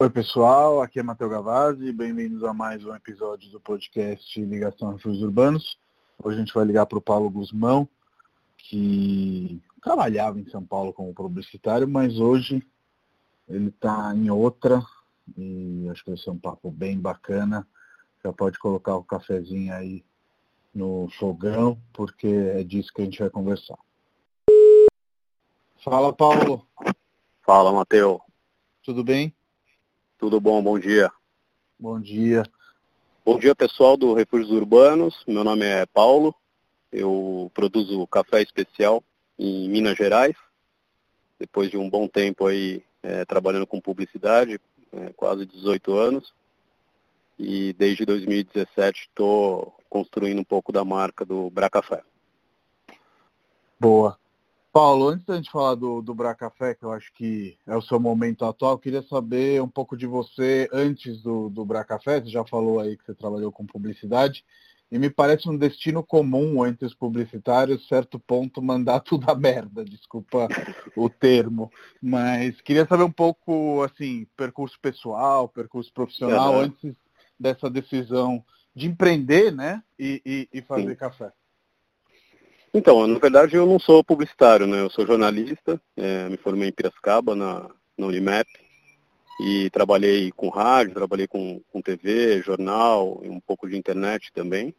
Oi pessoal, aqui é Matheus Gavazzi, bem-vindos a mais um episódio do podcast Ligação Refúgios Urbanos. Hoje a gente vai ligar para o Paulo Guzmão, que trabalhava em São Paulo como publicitário, mas hoje ele está em outra e acho que vai ser um papo bem bacana. Já pode colocar o cafezinho aí no fogão, porque é disso que a gente vai conversar. Fala, Paulo. Fala, Matheus. Tudo bem? Tudo bom, bom dia. Bom dia. Bom dia, pessoal do Refúgios Urbanos. Meu nome é Paulo. Eu produzo café especial em Minas Gerais. Depois de um bom tempo aí é, trabalhando com publicidade, é, quase 18 anos. E desde 2017 estou construindo um pouco da marca do Bracafé. Boa. Paulo, antes da gente falar do, do Bracafé, que eu acho que é o seu momento atual, queria saber um pouco de você antes do, do Bracafé. Você já falou aí que você trabalhou com publicidade. E me parece um destino comum entre os publicitários, certo ponto, mandar tudo a merda, desculpa o termo. Mas queria saber um pouco, assim, percurso pessoal, percurso profissional, antes dessa decisão de empreender, né, e, e, e fazer Sim. café. Então, na verdade eu não sou publicitário, né? Eu sou jornalista, é, me formei em Piracicaba, na, na Unimap, e trabalhei com rádio, trabalhei com, com TV, jornal, um pouco de internet também.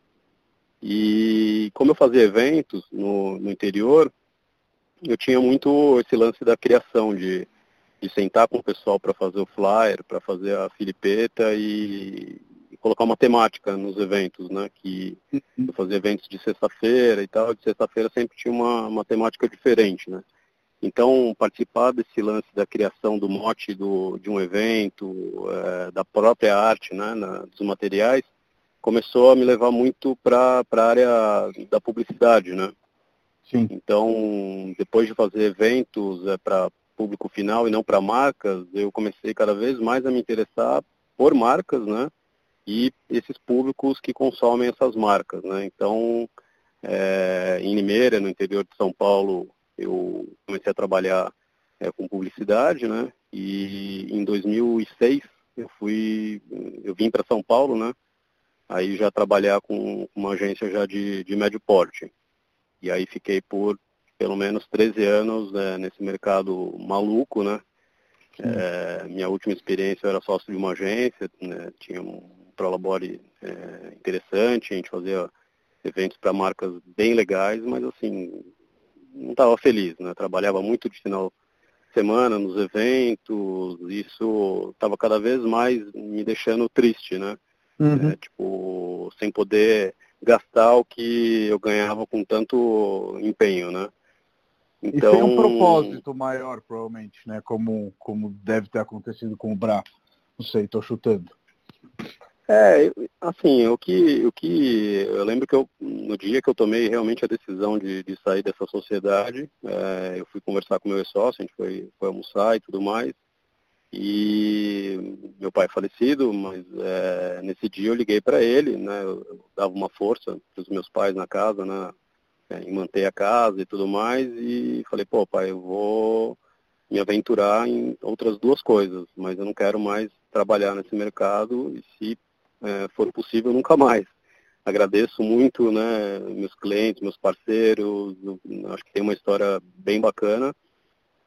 E como eu fazia eventos no, no interior, eu tinha muito esse lance da criação, de, de sentar com o pessoal para fazer o flyer, para fazer a filipeta e, colocar uma temática nos eventos, né? Que uhum. eu fazia eventos de sexta-feira e tal, de sexta-feira sempre tinha uma, uma temática diferente, né? Então, participar desse lance da criação do mote do, de um evento, é, da própria arte, né, na, dos materiais, começou a me levar muito para a área da publicidade, né? Sim. Então, depois de fazer eventos é, para público final e não para marcas, eu comecei cada vez mais a me interessar por marcas, né? E esses públicos que consomem essas marcas. Né? Então, é, em Limeira, no interior de São Paulo, eu comecei a trabalhar é, com publicidade, né? E em 2006 eu fui, eu vim para São Paulo, né? Aí já trabalhar com uma agência já de, de médio porte. E aí fiquei por pelo menos 13 anos né, nesse mercado maluco, né? É, minha última experiência eu era sócio de uma agência, né, tinha um Prolabore é, interessante, a gente fazia eventos para marcas bem legais, mas assim, não estava feliz, né? Trabalhava muito de final de semana nos eventos, isso estava cada vez mais me deixando triste, né? Uhum. É, tipo, sem poder gastar o que eu ganhava com tanto empenho, né? Então... E tem um propósito maior, provavelmente, né? Como, como deve ter acontecido com o Bra. Não sei, estou chutando. É, assim, o que, o que eu lembro que eu, no dia que eu tomei realmente a decisão de, de sair dessa sociedade, é, eu fui conversar com meu ex-sócio, a gente foi, foi almoçar e tudo mais, e meu pai é falecido, mas é, nesse dia eu liguei para ele, né, eu dava uma força para os meus pais na casa, né, é, em manter a casa e tudo mais, e falei, pô pai, eu vou me aventurar em outras duas coisas, mas eu não quero mais trabalhar nesse mercado e se é, for possível, nunca mais. Agradeço muito né, meus clientes, meus parceiros, acho que tem uma história bem bacana,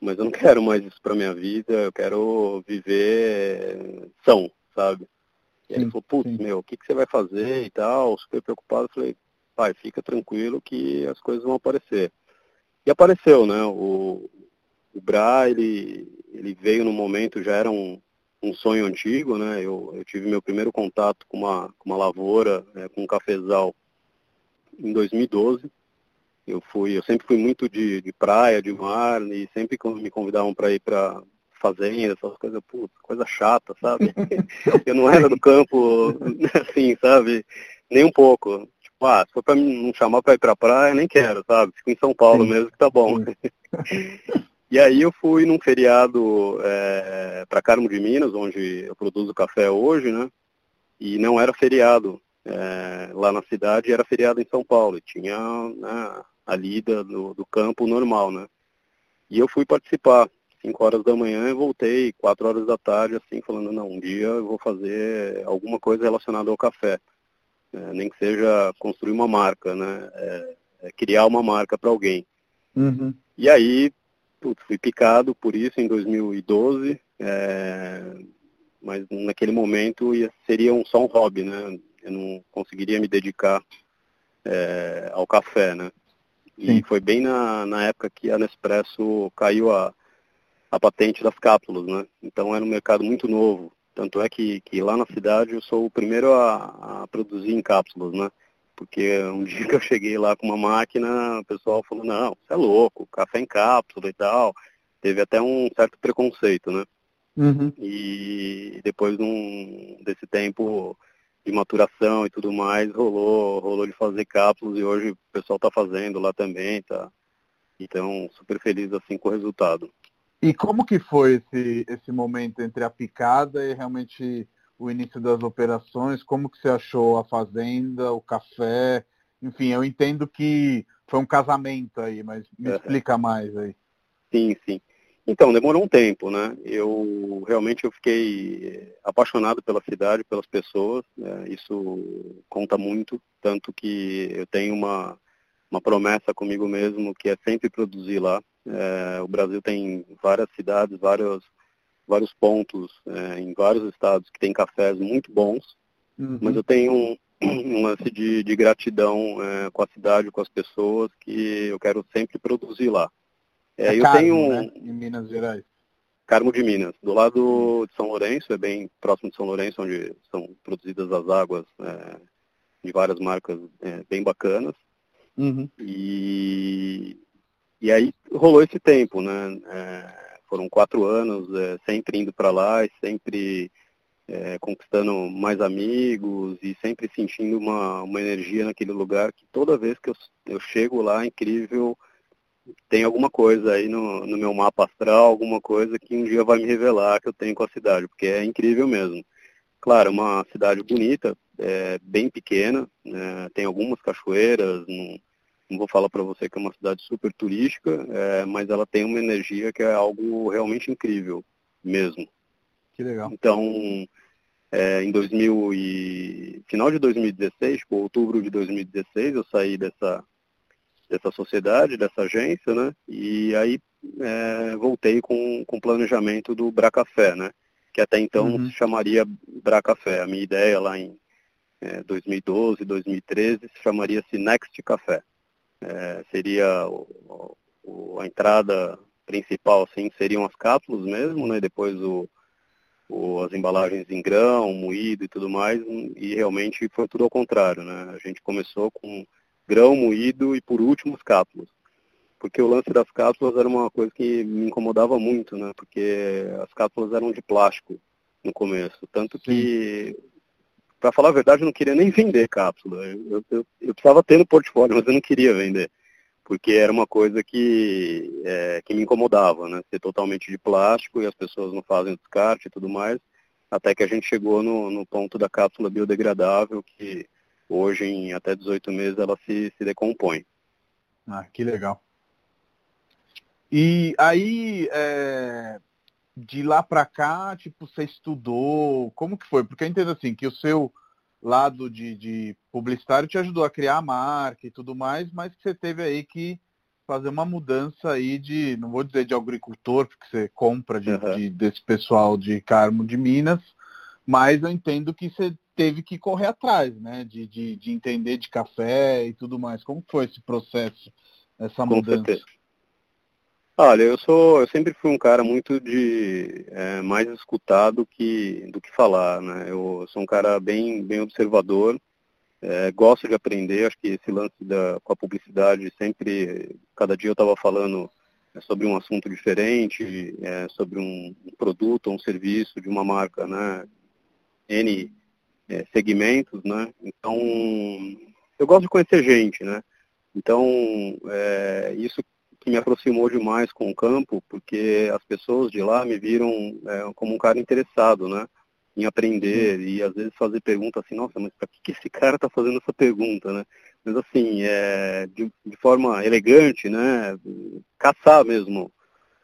mas eu não quero mais isso para minha vida, eu quero viver são, sabe? E ele falou, putz, meu, o que, que você vai fazer e tal, super preocupado, falei, pai, fica tranquilo que as coisas vão aparecer. E apareceu, né? O, o Bra, ele, ele veio no momento, já era um, um sonho antigo, né? Eu, eu tive meu primeiro contato com uma, com uma lavoura, é, com um cafezal, em 2012. Eu fui, eu sempre fui muito de, de praia, de mar, e sempre me convidavam para ir para fazenda, essas coisas, putz, coisa chata, sabe? eu não era do campo, assim, sabe? Nem um pouco. Tipo, ah, se for para não chamar para ir para praia, nem quero, sabe? Fico em São Paulo mesmo que tá bom. E aí eu fui num feriado é, para Carmo de Minas, onde eu produzo café hoje, né? E não era feriado é, lá na cidade, era feriado em São Paulo. E tinha né, a lida do, do campo normal, né? E eu fui participar. 5 horas da manhã e voltei 4 horas da tarde, assim, falando, não, um dia eu vou fazer alguma coisa relacionada ao café. É, nem que seja construir uma marca, né? É, é criar uma marca para alguém. Uhum. E aí, putz, fui picado por isso em 2012, é, mas naquele momento ia, seria um, só um hobby, né? Eu não conseguiria me dedicar é, ao café, né? E Sim. foi bem na, na época que a Nespresso caiu a, a patente das cápsulas, né? Então era um mercado muito novo. Tanto é que, que lá na cidade eu sou o primeiro a, a produzir em cápsulas, né? Porque um dia que eu cheguei lá com uma máquina, o pessoal falou, não, você é louco, café em cápsula e tal. Teve até um certo preconceito, né? Uhum. E depois um, desse tempo de maturação e tudo mais, rolou, rolou de fazer cápsulas e hoje o pessoal está fazendo lá também, tá? Então, super feliz assim com o resultado. E como que foi esse, esse momento entre a picada e realmente o início das operações? Como que você achou a fazenda, o café? Enfim, eu entendo que foi um casamento aí, mas me é. explica mais aí. Sim, sim. Então, demorou um tempo, né? Eu realmente eu fiquei apaixonado pela cidade, pelas pessoas. Né? Isso conta muito, tanto que eu tenho uma, uma promessa comigo mesmo que é sempre produzir lá. É, o Brasil tem várias cidades, vários, vários pontos é, em vários estados que tem cafés muito bons, uhum. mas eu tenho um, um lance de, de gratidão é, com a cidade, com as pessoas, que eu quero sempre produzir lá. É, é eu Carmo, tenho né? em Minas Gerais. Carmo de Minas, do lado de São Lourenço, é bem próximo de São Lourenço, onde são produzidas as águas é, de várias marcas é, bem bacanas. Uhum. E, e aí rolou esse tempo, né? Foram quatro anos é, sempre indo para lá e sempre é, conquistando mais amigos e sempre sentindo uma, uma energia naquele lugar que toda vez que eu, eu chego lá é incrível tem alguma coisa aí no, no meu mapa astral, alguma coisa que um dia vai me revelar que eu tenho com a cidade, porque é incrível mesmo. Claro, uma cidade bonita, é, bem pequena, né, tem algumas cachoeiras, não, não vou falar para você que é uma cidade super turística, é, mas ela tem uma energia que é algo realmente incrível mesmo. Que legal. Então, é, em 2000 e final de 2016, tipo, outubro de 2016, eu saí dessa dessa sociedade, dessa agência, né? E aí é, voltei com, com o planejamento do Bracafé, né? Que até então uhum. se chamaria Bracafé. A minha ideia lá em é, 2012, 2013 se chamaria-se Next Café. É, seria o, o, a entrada principal, assim, seriam as cápsulas mesmo, né? Depois o, o, as embalagens em grão, moído e tudo mais, e realmente foi tudo ao contrário, né? A gente começou com grão moído e por último as cápsulas. Porque o lance das cápsulas era uma coisa que me incomodava muito, né? Porque as cápsulas eram de plástico no começo. Tanto que, para falar a verdade, eu não queria nem vender cápsula. Eu, eu, eu, precisava ter no portfólio, mas eu não queria vender. Porque era uma coisa que, é, que me incomodava, né? Ser totalmente de plástico e as pessoas não fazem descarte e tudo mais. Até que a gente chegou no, no ponto da cápsula biodegradável, que Hoje, em até 18 meses, ela se, se decompõe. Ah, que legal. E aí, é, de lá para cá, tipo, você estudou, como que foi? Porque eu entendo assim, que o seu lado de, de publicitário te ajudou a criar a marca e tudo mais, mas que você teve aí que fazer uma mudança aí de, não vou dizer de agricultor, porque você compra de, uhum. de, desse pessoal de Carmo de Minas, mas eu entendo que você teve que correr atrás, né? De, de, de entender de café e tudo mais. Como foi esse processo, essa Com mudança? Certeza. Olha, eu sou, eu sempre fui um cara muito de é, mais escutar do que do que falar, né? Eu sou um cara bem bem observador, é, gosto de aprender. Acho que esse lance da com a publicidade sempre, cada dia eu estava falando é, sobre um assunto diferente, é, sobre um produto um serviço de uma marca, né? N é, segmentos, né? Então, eu gosto de conhecer gente, né? Então, é, isso que me aproximou demais com o campo, porque as pessoas de lá me viram é, como um cara interessado, né? Em aprender Sim. e às vezes fazer perguntas assim, nossa, mas para que, que esse cara está fazendo essa pergunta, né? Mas assim, é, de, de forma elegante, né? Caçar mesmo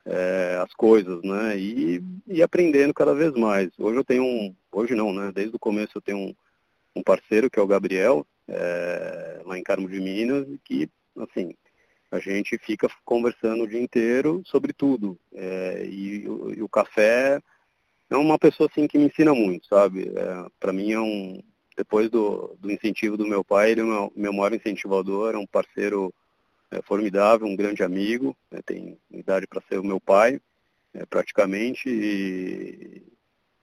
é, as coisas, né? E, e aprendendo cada vez mais. Hoje eu tenho um, hoje não, né? Desde o começo eu tenho um, um parceiro que é o Gabriel, é, lá em Carmo de Minas, que, assim, a gente fica conversando o dia inteiro sobre tudo. É, e, e, o café é uma pessoa assim que me ensina muito, sabe? É, Para mim é um, depois do, do incentivo do meu pai, ele é meu, meu maior incentivador, é um parceiro é, formidável, um grande amigo, é, tem idade para ser o meu pai, é, praticamente, e,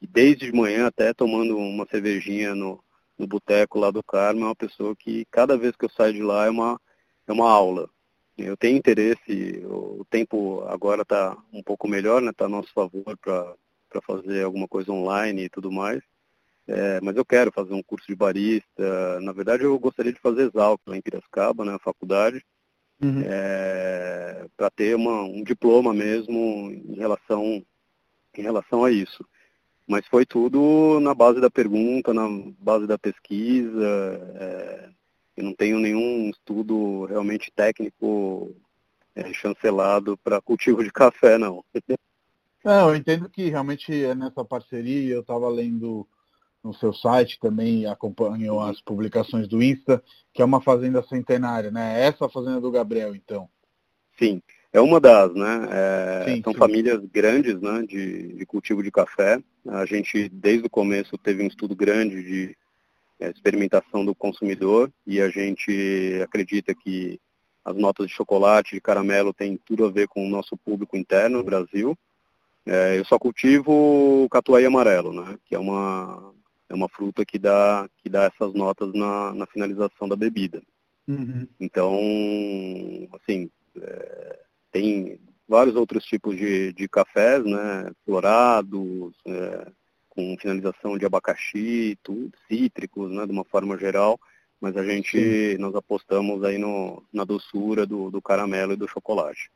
e, desde de manhã até tomando uma cervejinha no, no boteco lá do Carmo, é uma pessoa que cada vez que eu saio de lá é uma, é uma aula. Eu tenho interesse, o tempo agora está um pouco melhor, está né, tá a nosso favor para fazer alguma coisa online e tudo mais. É, mas eu quero fazer um curso de barista. Na verdade, eu gostaria de fazer Exalc lá em Piracicaba, na né, faculdade, uhum. é, para ter uma, um diploma mesmo em relação, em relação a isso. Mas foi tudo na base da pergunta, na base da pesquisa. É, eu não tenho nenhum estudo realmente técnico é, chancelado para cultivo de café, não. Não, eu entendo que realmente é nessa parceria, eu estava lendo no seu site também, acompanham as publicações do Insta, que é uma fazenda centenária, né? Essa fazenda do Gabriel, então. Sim, é uma das, né? É, sim, são sim. famílias grandes, né, de, de, cultivo de café. A gente, desde o começo, teve um estudo grande de é, experimentação do consumidor e a gente acredita que as notas de chocolate, de caramelo, têm tudo a ver com o nosso público interno no Brasil. É, eu só cultivo catuai amarelo, né? Que é uma, é uma fruta que dá, que dá essas notas na, na finalização da bebida. Uhum. Então, assim, é, tem vários outros tipos de, de cafés, né? Florados, é, com finalização de abacaxi, tudo, cítricos, né? De uma forma geral. Mas a gente, Sim. nós apostamos aí no, na doçura do, do caramelo e do chocolate.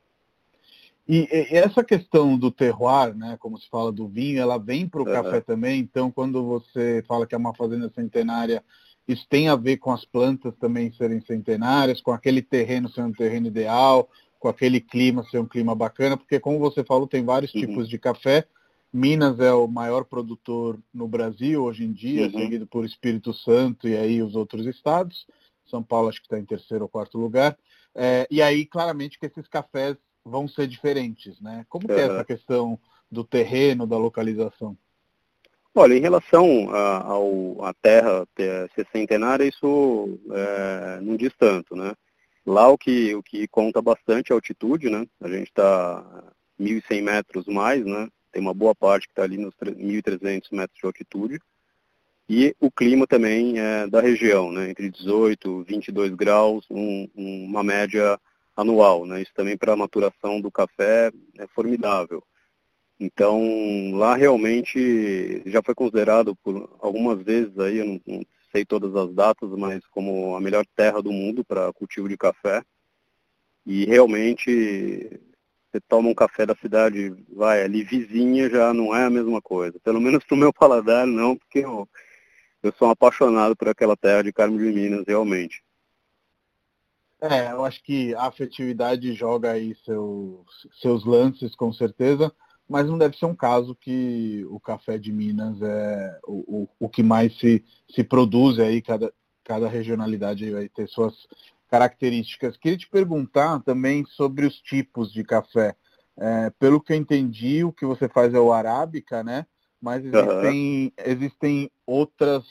E, e, essa questão do terroir, né, como se fala do vinho, ela vem para o uhum. café também. Então, quando você fala que é uma fazenda centenária, isso tem a ver com as plantas também serem centenárias, com aquele terreno ser um terreno ideal, com aquele clima ser um clima bacana, porque como você falou, tem vários uhum. tipos de café. Minas é o maior produtor no Brasil hoje em dia, uhum. seguido por Espírito Santo e aí os outros estados. São Paulo acho que está em terceiro ou quarto lugar. É, e aí, claramente, que esses cafés vão ser diferentes, né? Como que é essa questão do terreno, da localização? Olha, em relação à terra ser centenária, isso é, não diz tanto, né? Lá o que, o que conta bastante é a altitude, né? A gente está 1.100 metros mais, né? Tem uma boa parte que está ali nos 1.300 metros de altitude. E o clima também é da região, né? Entre 18 e 22 graus, um, uma média anual. Né? Isso também para a maturação do café é formidável. Então, lá realmente já foi considerado por algumas vezes aí, eu não, não sei todas as datas, mas como a melhor terra do mundo para cultivo de café. E realmente você toma um café da cidade, vai ali vizinha, já não é a mesma coisa. Pelo menos para o meu paladar não, porque eu, eu sou um apaixonado por aquela terra de Carmo de Minas, realmente. É, eu acho que a afetividade joga aí seus, seus lances, com certeza, mas não deve ser um caso que o café de Minas é o, o, o que mais se, se produz aí, cada, cada regionalidade vai ter suas características. Queria te perguntar também sobre os tipos de café. É, pelo que eu entendi, o que você faz é o arábica, né? Mas existem, uhum. existem outras,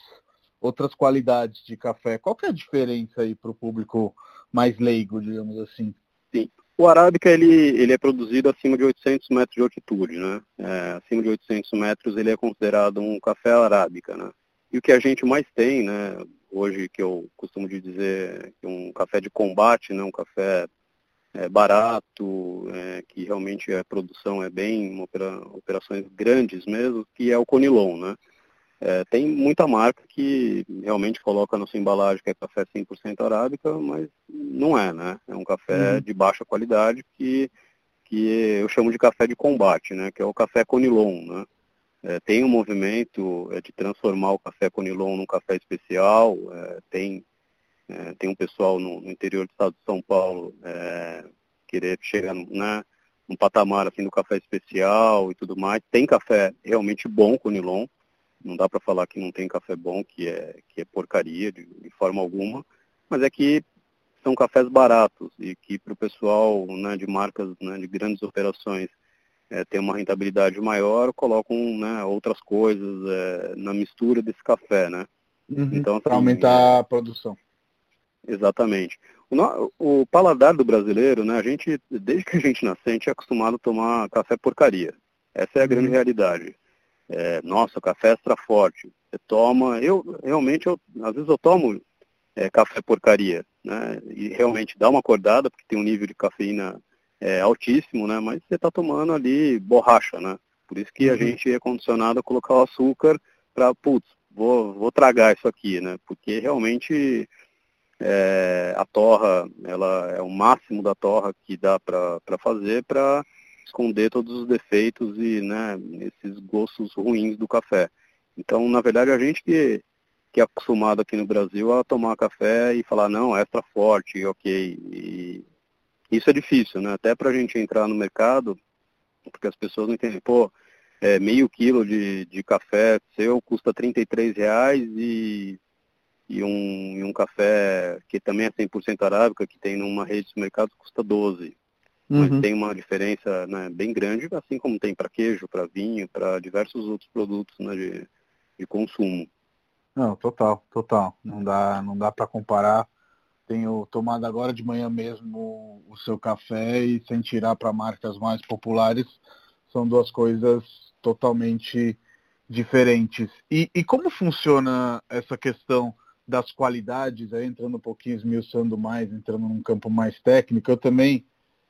outras qualidades de café. Qual que é a diferença aí para o público mais leigo, digamos assim. Sim. O arábica ele, ele é produzido acima de 800 metros de altitude, né? É, acima de 800 metros ele é considerado um café arábica, né? E o que a gente mais tem, né? Hoje que eu costumo dizer que um café de combate, né? Um café é, barato, é, que realmente a produção é bem, opera, operações grandes mesmo, que é o Conilon, né? É, tem muita marca que realmente coloca na sua embalagem que é café 100% arábica, mas não é, né? É um café uhum. de baixa qualidade que, que eu chamo de café de combate, né? Que é o café Conilon, né? É, tem um movimento é, de transformar o café Conilon num café especial, é, tem, é, tem um pessoal no, no, interior do estado de São Paulo é, querer chegar né, um patamar assim do café especial e tudo mais. Tem café realmente bom com Nilon. Não dá para falar que não tem café bom, que é, que é porcaria de, de forma alguma. Mas é que são cafés baratos e que para o pessoal né, de marcas né, de grandes operações é, ter uma rentabilidade maior, colocam né, outras coisas é, na mistura desse café, né? Uhum, então, assim, para aumentar é, a produção. Exatamente. O, o, paladar do brasileiro, né, a gente, desde que a gente nasce, a gente é acostumado a tomar café porcaria. Essa é a grande uhum. realidade. É, nossa, café extra forte. Você toma, eu realmente, eu, às vezes eu tomo é, café porcaria, né? E realmente dá uma acordada, porque tem um nível de cafeína é, altíssimo, né? Mas você está tomando ali borracha, né? Por isso que a uhum. gente é condicionado a colocar o açúcar para, putz, vou, vou tragar isso aqui, né? Porque realmente é, a torra, ela é o máximo da torra que dá para fazer para esconder todos os defeitos e né, esses gostos ruins do café. Então, na verdade, a gente que, que é acostumado aqui no Brasil a tomar café e falar, não, extra forte, ok. E isso é difícil, né? Até para a gente entrar no mercado, porque as pessoas não entendem, pô, é, meio quilo de, de café seu custa 33 reais e e um, e um café que também é 100% arábica, que tem numa rede de supermercados, custa 12. Uhum. Mas tem uma diferença né, bem grande, assim como tem para queijo, para vinho, para diversos outros produtos né, de, de consumo. Não, total, total. Não dá, não dá para comparar. Tenho tomado agora de manhã mesmo o seu café e sem tirar para marcas mais populares, são duas coisas totalmente diferentes. E, e como funciona essa questão das qualidades, aí entrando um pouquinho, esmiuçando mais, entrando num campo mais técnico, eu também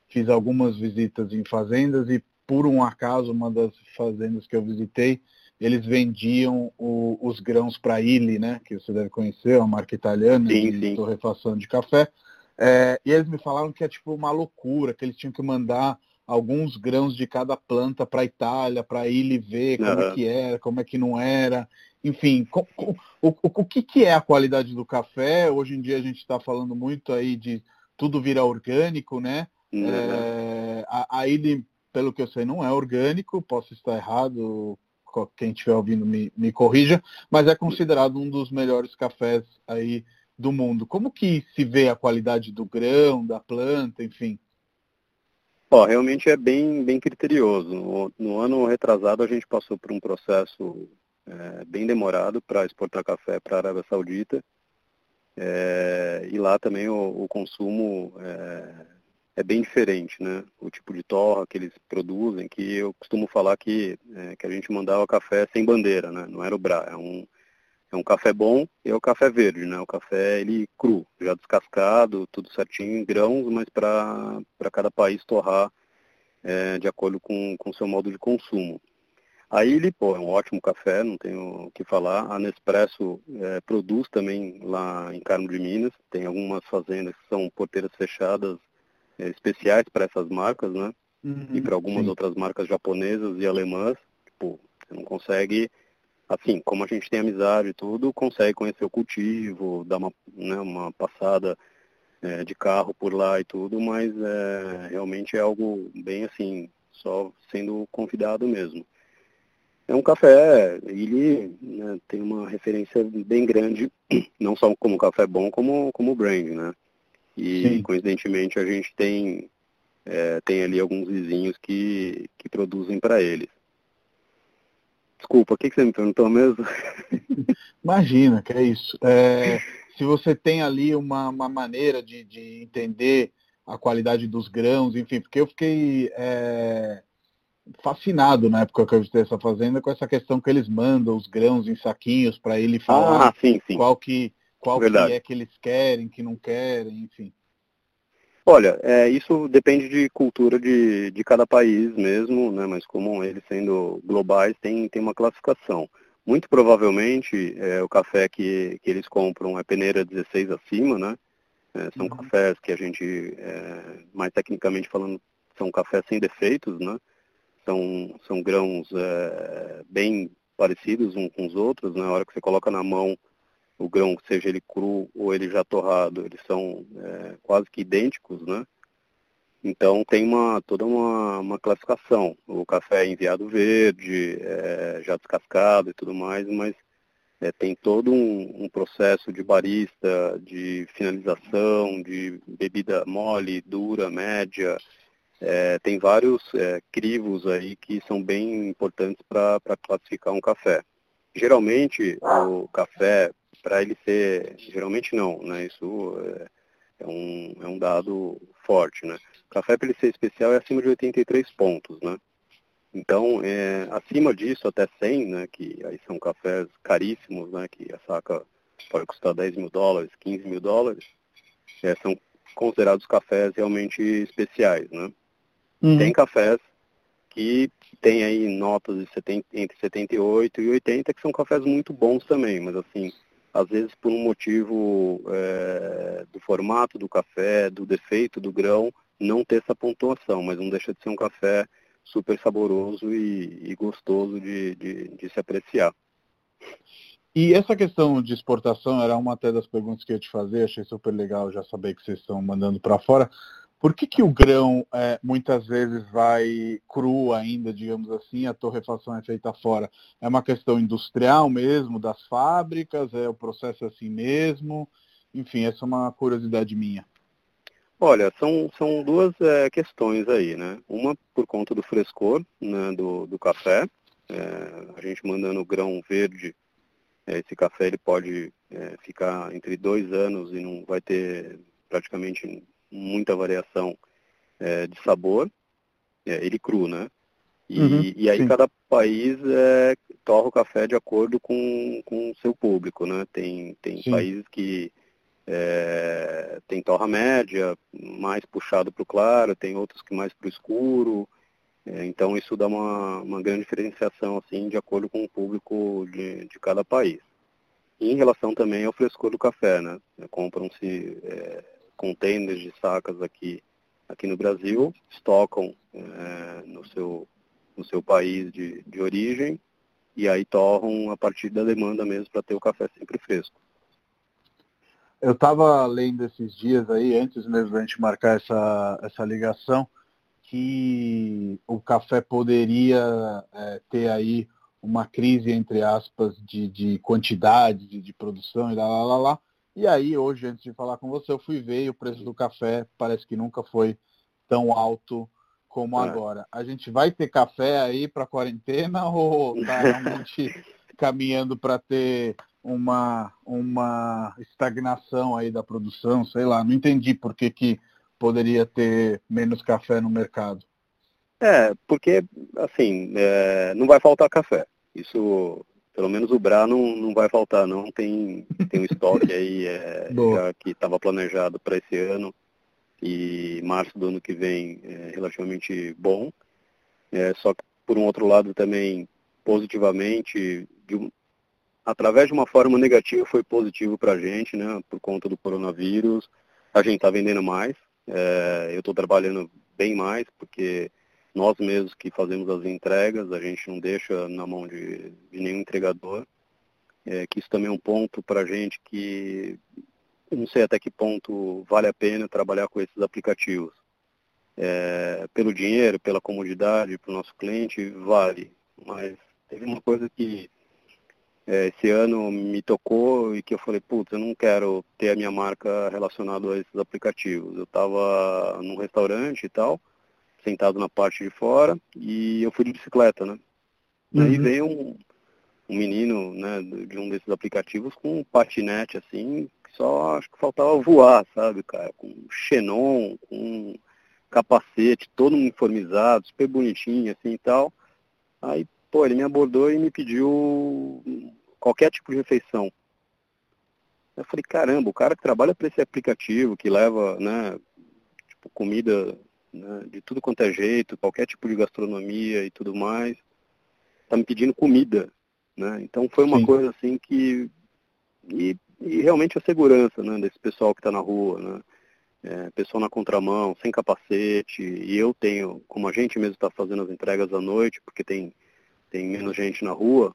fiz algumas visitas em fazendas e por um acaso, uma das fazendas que eu visitei, eles vendiam o, os grãos para Illy, né, que você deve conhecer, uma marca italiana sim, de sim. torrefação de café. É, e eles me falaram que é tipo uma loucura, que eles tinham que mandar alguns grãos de cada planta para a Itália, para Illy ver como uhum. é que era, como é que não era enfim, o, o, o que, que é a qualidade do café? Hoje em dia a gente está falando muito aí de tudo virar orgânico, né? Uhum. É, a, ele, pelo que eu sei, não é orgânico, posso estar errado, quem estiver ouvindo me, me corrija, mas é considerado um dos melhores cafés aí do mundo. Como que se vê a qualidade do grão, da planta, enfim? Ó, realmente é bem, bem criterioso. No, no, ano retrasado a gente passou por um processo é, bem demorado para exportar café para a Arábia Saudita. É, e lá também o, o consumo é, é, bem diferente, né? O tipo de torra que eles produzem, que eu costumo falar que, é, que a gente mandava café sem bandeira, né? Não era o Bra, é um, é um café bom e é o café verde, né? O café ele cru, já descascado, tudo certinho grãos, mas para cada país torrar é, de acordo com o seu modo de consumo. A Illy, pô, é um ótimo café, não tenho o que falar. A Nespresso é, produz também lá em Carmo de Minas. Tem algumas fazendas que são porteiras fechadas especiais para essas marcas, né? Uhum, e para algumas sim. outras marcas japonesas e alemãs. Tipo, você não consegue, assim, como a gente tem amizade e tudo, consegue conhecer o cultivo, dar uma, né, uma passada é, de carro por lá e tudo, mas é, realmente é algo bem assim, só sendo convidado mesmo. É um café, ele né, tem uma referência bem grande, não só como café bom, como como brand, né? E Sim. coincidentemente a gente tem é, tem ali alguns vizinhos que, que produzem para eles. Desculpa, o que, que você me perguntou mesmo? Imagina, que é isso. É, se você tem ali uma, uma maneira de, de entender a qualidade dos grãos, enfim, porque eu fiquei é, fascinado na época que eu visitei essa fazenda com essa questão que eles mandam os grãos em saquinhos para ele falar ah, sim, sim. qual que qual que é que eles querem, que não querem, enfim. Olha, é, isso depende de cultura de, de cada país mesmo, né? Mas como eles sendo globais, tem, tem uma classificação. Muito provavelmente é, o café que, que eles compram é peneira 16 acima, né? É, são uhum. cafés que a gente, é, mais tecnicamente falando, são cafés sem defeitos, né? são, são grãos é, bem parecidos uns com os outros, na né? hora que você coloca na mão o grão, seja ele cru ou ele já torrado, eles são é, quase que idênticos, né? Então tem uma, toda uma, uma classificação. O café é enviado verde, é, já descascado e tudo mais, mas é, tem todo um, um, processo de barista, de finalização, de bebida mole, dura, média. É, tem vários é, crivos aí que são bem importantes para classificar um café. Geralmente o café, para ele ser, geralmente não, né? Isso é, é um, é um dado forte, né? O café para ele ser especial é acima de 83 pontos, né? Então, é, acima disso, até 100, né, que aí são cafés caríssimos, né, que a saca pode custar 10 mil dólares, 15 mil dólares, é, são considerados cafés realmente especiais, né? Uhum. Tem cafés que tem aí notas de 70, entre 78 e 80, que são cafés muito bons também, mas assim, às vezes por um motivo é, do formato do café, do defeito do grão, não ter essa pontuação, mas não deixa de ser um café super saboroso e, e gostoso de, de, de, se apreciar. E essa questão de exportação era uma até das perguntas que eu ia te fazer, achei super legal já saber que vocês estão mandando para fora. Por que, que o grão é, muitas vezes vai cru ainda, digamos assim, a torrefação é feita fora? É uma questão industrial mesmo, das fábricas, é o processo assim mesmo? Enfim, essa é uma curiosidade minha. Olha, são, são duas é, questões aí, né? Uma por conta do frescor né, do, do café. É, a gente mandando grão verde, é, esse café ele pode é, ficar entre dois anos e não vai ter praticamente muita variação é, de sabor. É, ele cru, né? E, uhum, e aí sim. cada país torra o café de acordo com, com o seu público, né? Tem, tem países que é, tem torra média, mais puxado para o claro, tem outros que mais para o escuro. É, então isso dá uma, uma grande diferenciação assim de acordo com o público de, de cada país. E em relação também ao frescor do café, né? Compram-se é, containers de sacas aqui, aqui no Brasil, estocam é, no, seu, no seu país de, de origem e aí torram a partir da demanda mesmo para ter o café sempre fresco. Eu estava lendo esses dias aí, antes mesmo da gente marcar essa, essa ligação, que o café poderia é, ter aí uma crise, entre aspas, de, de quantidade, de, de, produção e lá, lá, lá, lá. E aí, hoje, antes de falar com você, eu fui ver e o preço do café parece que nunca foi tão alto como é. agora. A gente vai ter café aí para quarentena ou está realmente caminhando para ter uma, uma estagnação aí da produção, sei lá, não entendi por que, que poderia ter menos café no mercado. É, porque, assim, é, não vai faltar café. Isso, pelo menos o Bra não, não vai faltar, não. Tem, tem um estoque aí é, já que estava planejado para esse ano e março do ano que vem é relativamente bom. É, só que, por um outro lado, também positivamente, de, através de uma forma negativa, foi positivo para a gente, né? Por conta do coronavírus, a gente está vendendo mais. É, eu estou trabalhando bem mais, porque nós mesmos que fazemos as entregas, a gente não deixa na mão de, de nenhum entregador. É, que isso também é um ponto para a gente que não sei até que ponto vale a pena trabalhar com esses aplicativos. É, pelo dinheiro, pela comodidade para o nosso cliente, vale. Mas teve uma coisa que é, esse ano me tocou e que eu falei, putz, eu não quero ter a minha marca relacionada a esses aplicativos. Eu estava num restaurante e tal, sentado na parte de fora, e eu fui de bicicleta, né? Uhum. Aí veio um, um menino né, de um desses aplicativos com um patinete assim, que só acho que faltava voar, sabe, cara? Com xenon, com capacete, todo uniformizado, super bonitinho assim e tal. Aí, pô, ele me abordou e me pediu qualquer tipo de refeição. Eu falei, caramba, o cara que trabalha para esse aplicativo, que leva, né, tipo, comida né, de tudo quanto é jeito, qualquer tipo de gastronomia e tudo mais, tá me pedindo comida, né? Então foi uma Sim. coisa assim que e, e, realmente a segurança, né, desse pessoal que está na rua, né? É, pessoal na contramão, sem capacete, e eu tenho, como a gente mesmo está fazendo as entregas à noite, porque tem, tem menos gente na rua,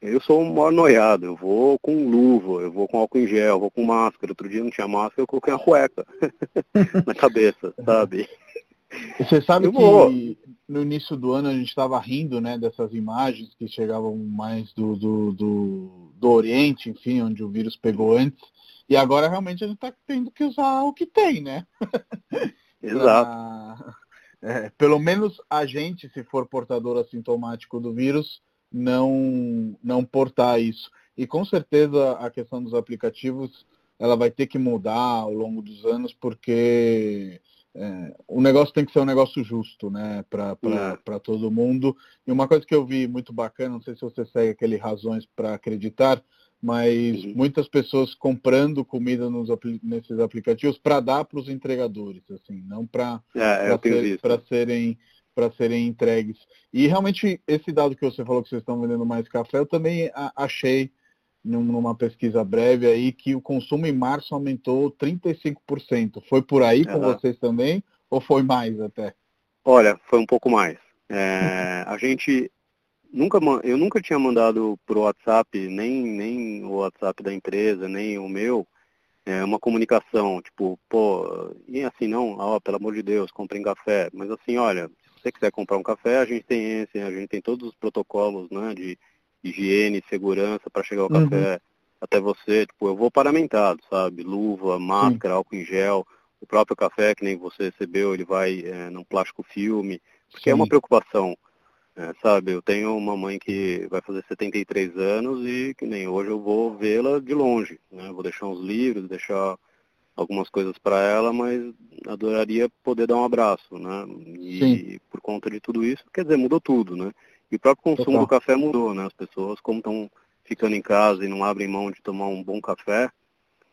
eu sou um maior noiado, eu vou com luva, eu vou com álcool em gel, eu vou com máscara. Outro dia não tinha máscara, eu coloquei uma cueca na cabeça, sabe? Você sabe que no início do ano a gente estava rindo né, dessas imagens que chegavam mais do, do, do, do, Oriente, enfim, onde o vírus pegou antes. E agora realmente a gente está tendo que usar o que tem, né? Exato. pra, é, pelo menos a gente, se for portador assintomático do vírus, não, não portar isso. E com certeza a questão dos aplicativos ela vai ter que mudar ao longo dos anos, porque é, o negócio tem que ser um negócio justo, né, para é. todo mundo. E uma coisa que eu vi muito bacana, não sei se você segue aquele Razões para Acreditar, mas uhum. muitas pessoas comprando comida nos, nesses aplicativos para dar para os entregadores, assim, não para é, ser, serem para serem entregues. E realmente esse dado que você falou que vocês estão vendendo mais café, eu também achei numa pesquisa breve aí que o consumo em março aumentou 35%. Foi por aí com uhum. vocês também ou foi mais até? Olha, foi um pouco mais. É, a gente nunca eu nunca tinha mandado pro WhatsApp nem nem o WhatsApp da empresa nem o meu é, uma comunicação tipo pô e assim não ó, pelo amor de Deus comprem café mas assim olha você quiser comprar um café a gente tem esse a gente tem todos os protocolos né de higiene, segurança para chegar o uhum. café até você. Tipo, eu vou paramentado, sabe? Luva, máscara, Sim. álcool em gel. O próprio café, que nem você recebeu, ele vai é, num plástico filme. Porque Sim. é uma preocupação, é, sabe? Eu tenho uma mãe que vai fazer 73 anos e que nem hoje eu vou vê-la de longe. Né? Vou deixar uns livros, deixar algumas coisas para ela, mas adoraria poder dar um abraço, né? E Sim. por conta de tudo isso, quer dizer, mudou tudo, né? E o próprio consumo Total. do café mudou, né? As pessoas, como estão ficando em casa e não abrem mão de tomar um bom café,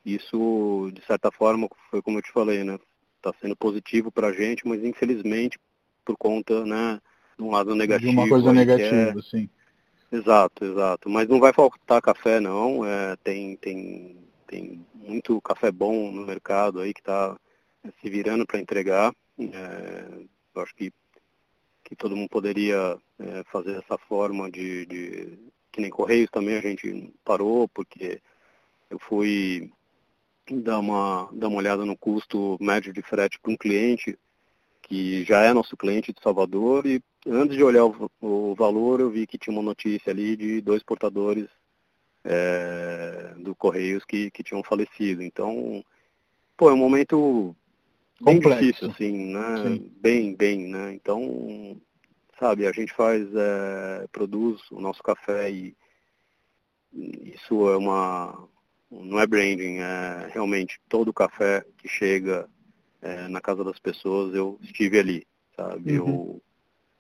isso, de certa forma, foi como eu te falei, né? Está sendo positivo para a gente, mas infelizmente, por conta, né, de um lado negativo. De uma coisa é negativa, é... sim. Exato, exato. Mas não vai faltar café, não. É, tem, tem, tem muito café bom no mercado aí que está se virando para entregar. É, eu acho que que todo mundo poderia é, fazer essa forma de, de, que nem Correios também a gente parou, porque eu fui dar uma, dar uma olhada no custo médio de frete para um cliente que já é nosso cliente de Salvador e antes de olhar o, o valor eu vi que tinha uma notícia ali de dois portadores é, do Correios que, que tinham falecido. Então, pô, é um momento bem Complexo. difícil, assim, né? Sim. Bem, bem, né? Então, sabe, a gente faz, é, produz o nosso café e isso é uma, não é branding, é realmente todo café que chega é, na casa das pessoas, eu estive ali, sabe? Uhum. Eu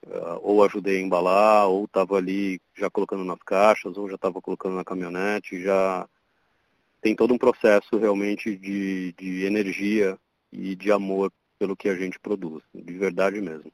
uh, ou ajudei a embalar, ou estava ali já colocando nas caixas, ou já estava colocando na caminhonete, já tem todo um processo realmente de, de energia e de amor pelo que a gente produz, de verdade mesmo.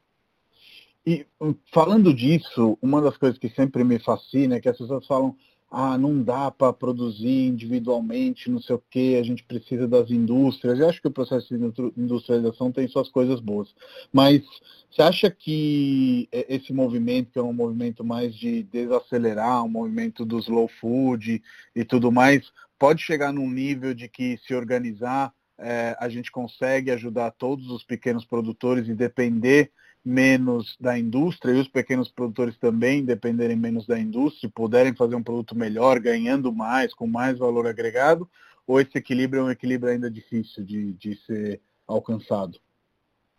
E hum, falando disso, uma das coisas que sempre me fascina é que as pessoas falam, ah, não dá para produzir individualmente, não sei o que, a gente precisa das indústrias. Eu acho que o processo de industrialização tem suas coisas boas. Mas você acha que esse movimento, que é um movimento mais de desacelerar, um movimento do slow food e tudo mais, pode chegar num nível de que se organizar é, a gente consegue ajudar todos os pequenos produtores e depender menos da indústria e os pequenos produtores também dependerem menos da indústria, puderem fazer um produto melhor, ganhando mais, com mais valor agregado, ou esse equilíbrio é um equilíbrio ainda difícil de, de ser alcançado?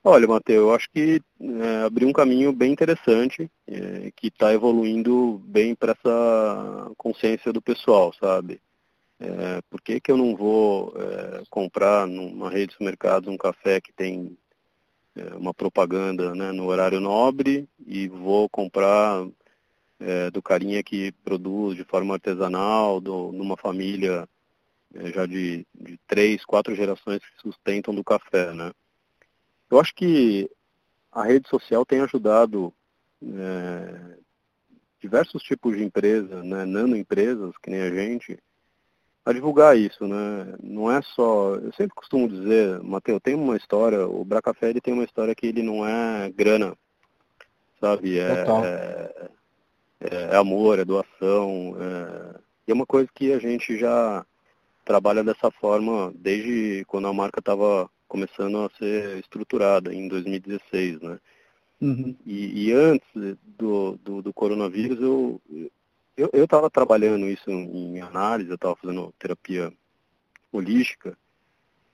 Olha, Matheus, eu acho que é, abriu um caminho bem interessante, é, que está evoluindo bem para essa consciência do pessoal, sabe? É, por que, que eu não vou é, comprar numa rede de supermercados um café que tem uma propaganda né, no horário nobre e vou comprar é, do carinha que produz de forma artesanal, do, numa família é, já de, de três, quatro gerações que sustentam do café. Né? Eu acho que a rede social tem ajudado é, diversos tipos de empresas, né, nanoempresas, que nem a gente, a divulgar isso, né? Não é só. Eu sempre costumo dizer, Matheus, tem uma história, o Bracafé ele tem uma história que ele não é grana, sabe? É, é, é, amor, é doação. É, e é uma coisa que a gente já trabalha dessa forma desde quando a marca estava começando a ser estruturada em 2016, né? Uhum. E, e, antes do, do, do coronavírus, eu eu estava trabalhando isso em análise, eu estava fazendo terapia holística.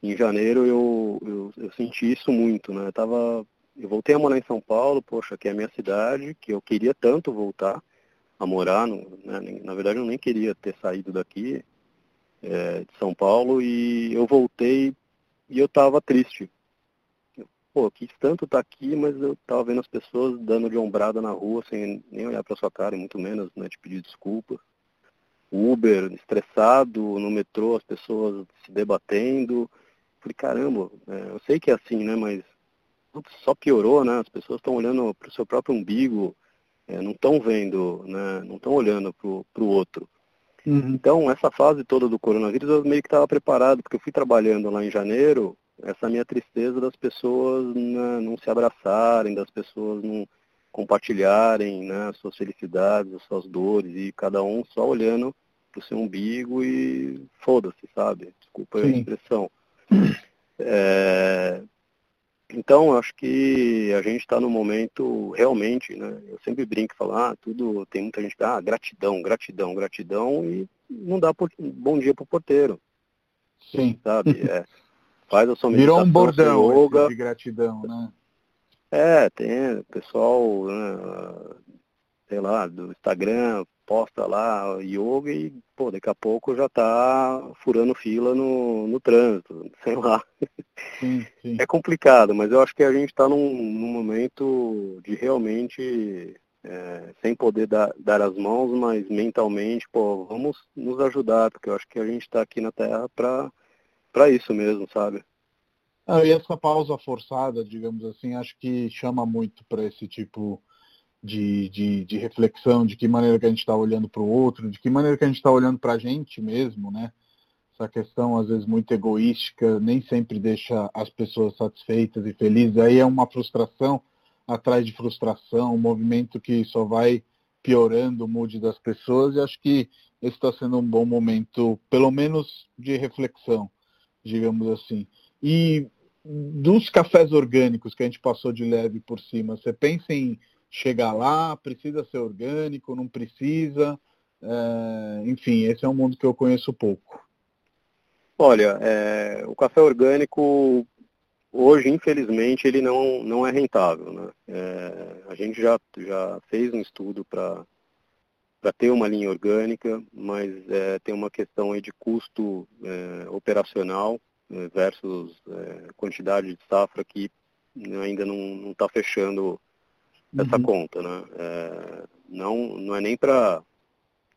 Em janeiro eu, eu, eu, senti isso muito, né? Eu, tava, eu voltei a morar em São Paulo, poxa, que é a minha cidade, que eu queria tanto voltar a morar, no, né? na verdade eu nem queria ter saído daqui, é, de São Paulo, e eu voltei e eu estava triste pô, quis tanto estar tá aqui, mas eu tava vendo as pessoas dando de ombrada na rua sem nem olhar para sua cara, e muito menos né, te pedir desculpa. Uber, estressado, no metrô, as pessoas se debatendo. Falei, caramba, é, eu sei que é assim, né, mas putz, só piorou, né? As pessoas estão olhando para o seu próprio umbigo, é, não estão vendo, né, não estão olhando para o outro. Uhum. Então, essa fase toda do coronavírus eu meio que estava preparado, porque eu fui trabalhando lá em janeiro, essa minha tristeza das pessoas né, não se abraçarem, das pessoas não compartilharem né, as suas felicidades, as suas dores, e cada um só olhando para o seu umbigo e foda-se, sabe? Desculpa Sim. a expressão. É, então, acho que a gente está no momento realmente, né? Eu sempre brinco e falo, ah, tudo, tem muita gente que, ah, gratidão, gratidão, gratidão, e não dá por, bom dia pro porteiro. Sim. Sabe? É, faz a sua Virou um bordão yoga. de gratidão, né? É, tem pessoal, né, sei lá, do Instagram, posta lá yoga e, pô, daqui a pouco já tá furando fila no, no trânsito, sei lá. Sim, sim. É complicado, mas eu acho que a gente está num, num, momento de realmente, é, sem poder dar, dar as mãos, mas mentalmente, pô, vamos nos ajudar, porque eu acho que a gente está aqui na Terra para para isso mesmo, sabe? Ah, e essa pausa forçada, digamos assim, acho que chama muito para esse tipo de, de, de, reflexão, de que maneira que a gente está olhando para o outro, de que maneira que a gente está olhando para a gente mesmo, né? Essa questão, às vezes, muito egoística, nem sempre deixa as pessoas satisfeitas e felizes. Aí é uma frustração atrás de frustração, um movimento que só vai piorando o mood das pessoas, e acho que esse está sendo um bom momento, pelo menos de reflexão digamos assim. E dos cafés orgânicos que a gente passou de leve por cima, você pensa em chegar lá, precisa ser orgânico, não precisa? É, enfim, esse é um mundo que eu conheço pouco. Olha, é, o café orgânico hoje, infelizmente, ele não, não é rentável. Né? É, a gente já, já fez um estudo para para ter uma linha orgânica, mas é, tem uma questão aí de custo é, operacional é, versus é, quantidade de safra que ainda não está fechando essa uhum. conta. Né? É, não, não é nem para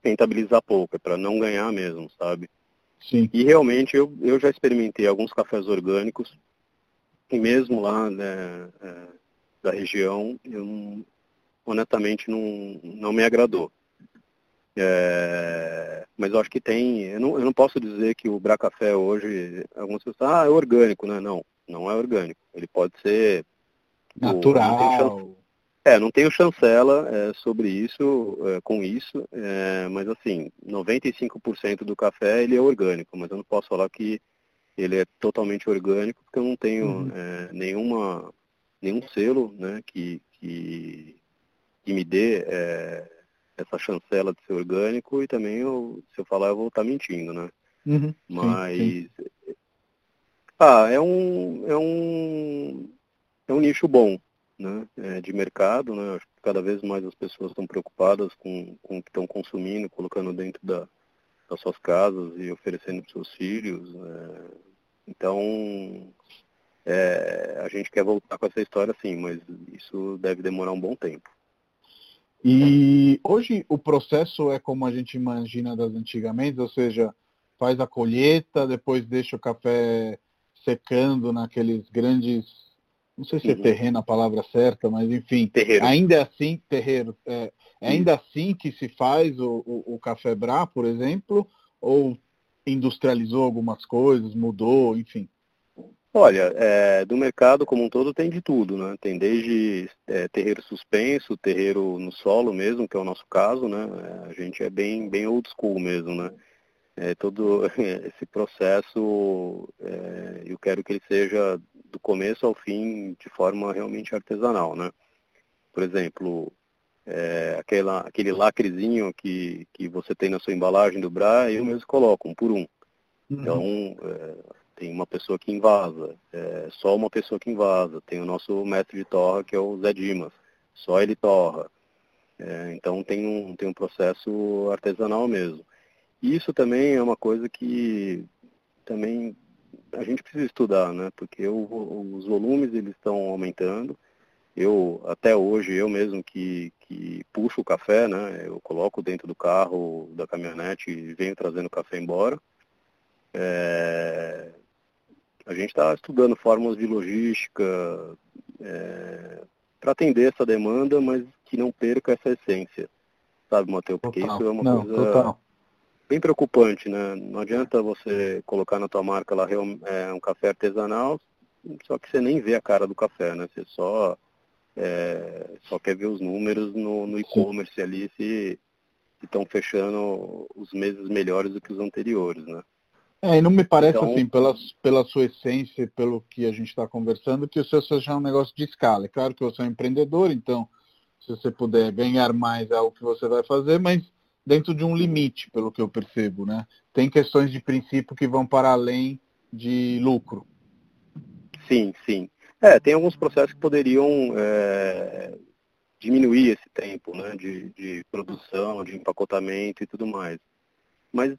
rentabilizar pouco, é para não ganhar mesmo, sabe? Sim. E realmente eu, eu já experimentei alguns cafés orgânicos e mesmo lá né, da região, eu honestamente não, não me agradou. É, mas eu acho que tem, eu não, eu não posso dizer que o Bracafé hoje, algumas pessoas, ah, é orgânico, né? Não, não é orgânico. Ele pode ser natural. Não é, não tenho chancela é, sobre isso, é, com isso, é, mas assim, 95% do café ele é orgânico, mas eu não posso falar que ele é totalmente orgânico, porque eu não tenho uhum. É, nenhuma, nenhum selo né, que, que, que me dê é, essa chancela de ser orgânico e também eu, se eu falar eu vou estar mentindo, né? Uhum, Mas sim, sim. ah, é um é um é um nicho bom, né? É, de mercado, né? Acho que cada vez mais as pessoas estão preocupadas com, com o que estão consumindo, colocando dentro da, das suas casas e oferecendo para seus filhos. É, então é, a gente quer voltar com essa história sim, mas isso deve demorar um bom tempo. E hoje o processo é como a gente imagina das antigamente, ou seja, faz a colheita, depois deixa o café secando naqueles grandes, não sei se é uhum. terreno a palavra certa, mas enfim, terreiro. ainda é assim, terreiro, é, é ainda assim que se faz o, o, o café Brá, por exemplo, ou industrializou algumas coisas, mudou, enfim? Olha, é, do mercado como um todo tem de tudo, né? Tem desde é, terreiro suspenso, terreiro no solo mesmo, que é o nosso caso, né? É, a gente é bem, bem old school mesmo, né? é, todo esse processo, é, eu quero que ele seja do começo ao fim de forma realmente artesanal, né? Por exemplo, é, aquela, aquele lacrezinho que, que você tem na sua embalagem do Bra, eu mesmo coloco, um por um. Uhum. Então, é, tem uma pessoa que invasa, é, só uma pessoa que invasa. Tem o nosso mestre de torra, que é o Zé Dimas, só ele torra. É, então, tem um, tem um processo artesanal mesmo. Isso também é uma coisa que também a gente precisa estudar, né? Porque o, os volumes eles estão aumentando. Eu até hoje eu mesmo que, que puxo o café, né? Eu coloco dentro do carro da caminhonete e venho trazendo café embora. É, a gente está estudando formas de logística é, para atender essa demanda, mas que não perca essa essência, sabe, Matheus? Porque total. isso é uma não, coisa total bem preocupante, né? Não adianta você colocar na tua marca lá é, um café artesanal, só que você nem vê a cara do café, né? Você só, é, só quer ver os números no, no e-commerce ali se estão fechando os meses melhores do que os anteriores, né? É, e não me parece então, assim, pela, pela sua essência, pelo que a gente está conversando, que o seu seja um negócio de escala. É claro que você é um empreendedor, então se você puder ganhar mais é o que você vai fazer, mas dentro de um limite, pelo que eu percebo, né? Tem questões de princípio que vão para além de lucro. Sim, sim. É, tem alguns processos que poderiam é, diminuir esse tempo, né? De, de produção, de empacotamento e tudo mais. Mas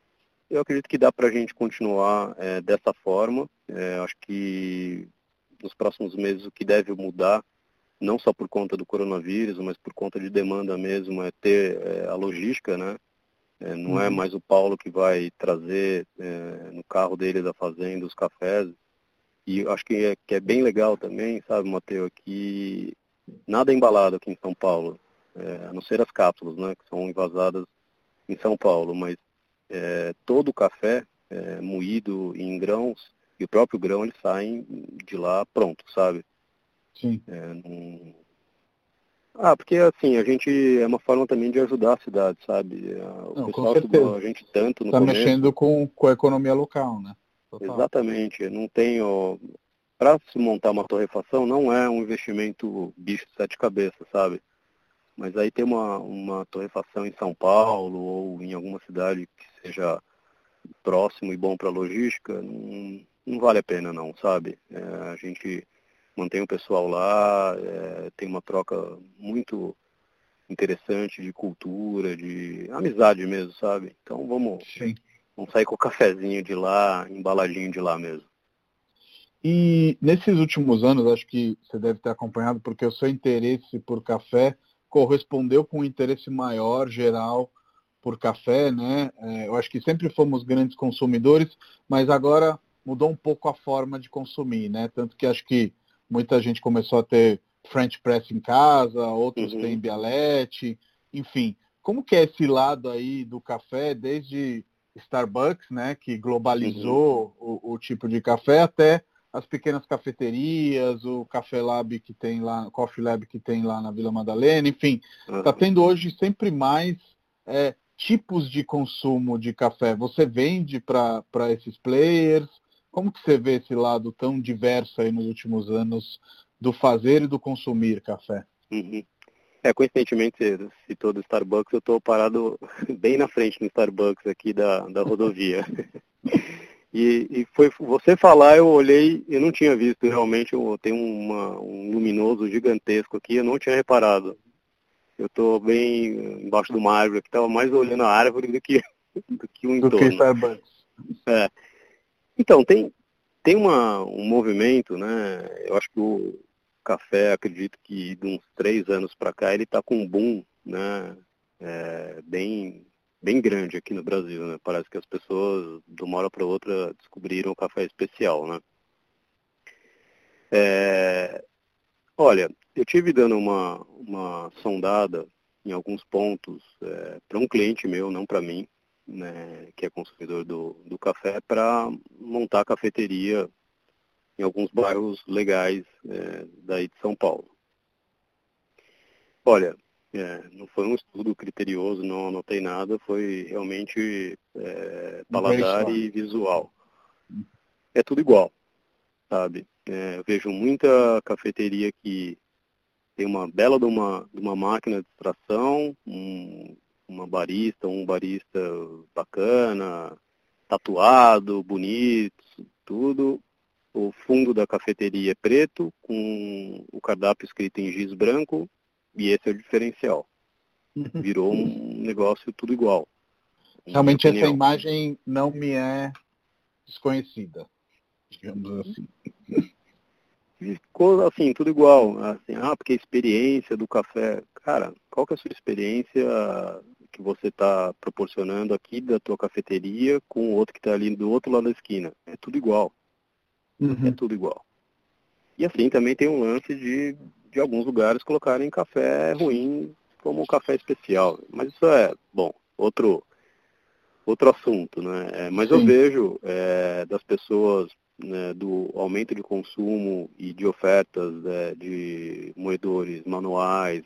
eu acredito que dá para a gente continuar é, dessa forma. É, acho que nos próximos meses o que deve mudar não só por conta do coronavírus, mas por conta de demanda mesmo, é ter é, a logística, né? É, não é uhum. é mais o Paulo que vai trazer é, no carro dele da fazenda os cafés. E acho que é, que é bem legal também, sabe, Matheus, que nada é embalado aqui em São Paulo, a não ser as cápsulas, né, que são envasadas em São Paulo, mas é, todo o café é, moído em grãos, e o próprio grão, eles saem de lá pronto, sabe? Sim. É, não... Ah, porque assim, a gente é uma forma também de ajudar a cidade, sabe? O não, pessoal a gente tanto no Está mexendo com, com a economia local, né? Total. Exatamente. Não tenho. Para se montar uma torrefação não é um investimento bicho de sete cabeças, sabe? Mas aí ter uma, uma torrefação em São Paulo ou em alguma cidade que seja próximo e bom para logística, não, não vale a pena não, sabe? É, a gente mantém o pessoal lá, é, tem uma troca muito interessante de cultura, de amizade mesmo, sabe? Então vamos, Sim. vamos sair com o cafezinho de lá, embaladinho de lá mesmo. E nesses últimos anos, acho que você deve ter acompanhado, porque o seu interesse por café correspondeu com um interesse maior, geral, por café, né? É, eu acho que sempre fomos grandes consumidores, mas agora mudou um pouco a forma de consumir, né? Tanto que acho que muita gente começou a ter French press em casa, outros uhum. têm bialete, enfim. Como que é esse lado aí do café, desde Starbucks, né, que globalizou uhum. o, o, tipo de café, até as pequenas cafeterias, o Café Lab que tem lá, o Coffee Lab que tem lá na Vila Madalena, enfim, está uhum. tendo hoje sempre mais é, tipos de consumo de café. Você vende para esses players? Como que você vê esse lado tão diverso aí nos últimos anos do fazer e do consumir café? Uhum. É, coincidentemente, você citou do Starbucks, eu estou parado bem na frente no Starbucks aqui da, da rodovia. e, e, foi você falar, eu olhei, eu não tinha visto realmente, eu uma, um luminoso gigantesco aqui, eu não tinha reparado. Eu estou bem embaixo de uma árvore, que estava mais olhando a árvore do que, do que o entorno. Do que Starbucks. É. Então, tem, tem uma, um movimento, né? Eu acho que o café, acredito que de uns três anos para cá, ele está com um boom, né? É, bem, bem grande aqui no Brasil, né? Parece que as pessoas, de uma hora para outra, descobriram o café especial, né? É, olha, eu tive dando uma, uma sondada em alguns pontos é, para um cliente meu, não para mim, né, que é consumidor do, do café, para montar cafeteria em alguns bairros legais é, daí de São Paulo. Olha, É, não foi um estudo criterioso, não anotei nada, foi realmente é, paladar e visual. É tudo igual, sabe? É, eu vejo muita cafeteria que tem uma bela de uma, de uma máquina de extração, um, uma barista, um barista bacana, tatuado, bonito, tudo. O fundo da cafeteria é preto, com o cardápio escrito em giz branco, e esse é o diferencial. Uhum. Virou um negócio tudo igual. Realmente essa imagem não me é desconhecida, digamos assim. Ficou assim, tudo igual. Assim, ah, porque a experiência do café. Cara, qual que é a sua experiência que você está proporcionando aqui da tua cafeteria com o outro que está ali do outro lado da esquina? É tudo igual. Uhum. É tudo igual. E assim também tem um lance de de alguns lugares colocarem café ruim como café especial. Mas isso é, bom, outro, outro assunto, né? É, mas Sim. eu vejo é, das pessoas né, do aumento de consumo e de ofertas né, de moedores manuais,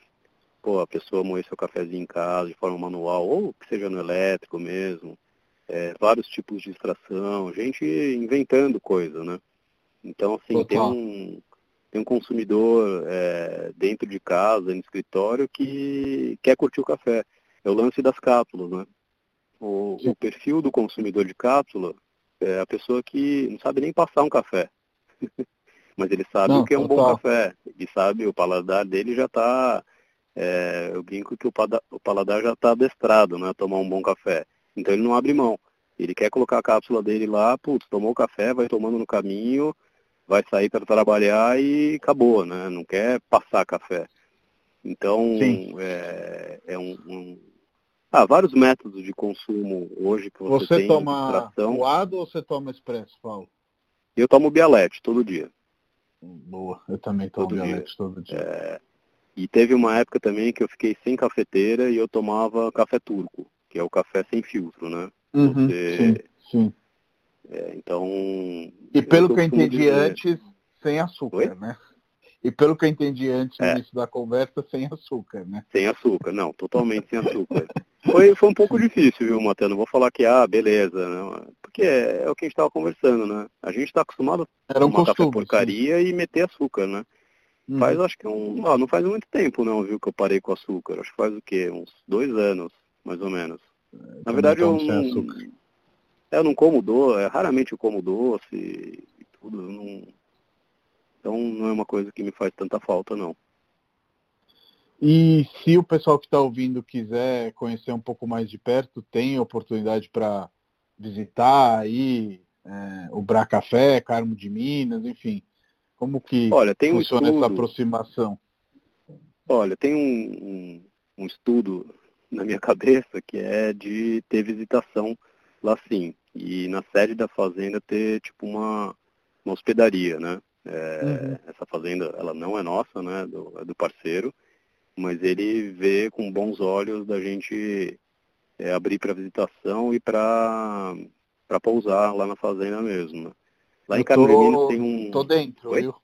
pô, a pessoa moer seu cafezinho em casa de forma manual, ou que seja no elétrico mesmo, é, vários tipos de extração, gente inventando coisa, né? Então, assim, Total. tem um, tem um consumidor é, dentro de casa, no escritório, que quer curtir o café. É o lance das cápsulas, né? O, o perfil do consumidor de cápsula é a pessoa que não sabe nem passar um café. Mas ele sabe não, o que é um bom café. E sabe, o paladar dele já está. É, eu brinco que o, o paladar já está adestrado, né? A tomar um bom café. Então ele não abre mão. Ele quer colocar a cápsula dele lá, putz, tomou o café, vai tomando no caminho, vai sair para trabalhar e acabou, né? Não quer passar café. Então, é, é um, um, Ah, vários métodos de consumo hoje que você, você tem. Você toma coado ou você toma expresso, Paulo? Eu tomo Bialete todo dia. Boa, eu também tomo todo Bialete dia. todo dia. É, e teve uma época também que eu fiquei sem cafeteira e eu tomava café turco, que é o café sem filtro, né? Uhum, você... sim, sim. É, então. E pelo que eu entendi dizer... antes, sem açúcar, Oi? né? E pelo que eu entendi antes no é. início da conversa, sem açúcar, né? Sem açúcar, não, totalmente sem açúcar. Foi, foi um pouco difícil, viu, Matheus? Não vou falar que, ah, beleza, né? porque é, é o que a gente estava conversando, né? A gente está acostumado a tomar um café porcaria sim. e meter açúcar, né? Hum. Faz, acho que um. Ah, não faz muito tempo, não, viu, que eu parei com açúcar. Acho que faz o quê? Uns dois anos, mais ou menos. É, Na verdade, eu não, eu não como doce, raramente eu como doce e tudo. Não... Então não é uma coisa que me faz tanta falta, não. E se o pessoal que está ouvindo quiser conhecer um pouco mais de perto, tem oportunidade para visitar aí é, o Bra Café, Carmo de Minas, enfim. Como que Olha, tem funciona um essa aproximação? Olha, tem um, um, um, estudo na minha cabeça que é de ter visitação lá sim e na sede da fazenda ter tipo uma, uma hospedaria, né? É, uhum. Essa fazenda, ela não é nossa, né? Do, é do parceiro, mas ele vê com bons olhos da gente é, abrir para visitação e para para pousar lá na fazenda mesmo. Né? Lá eu em Carmelinos tem um. Tô dentro, Oi? viu?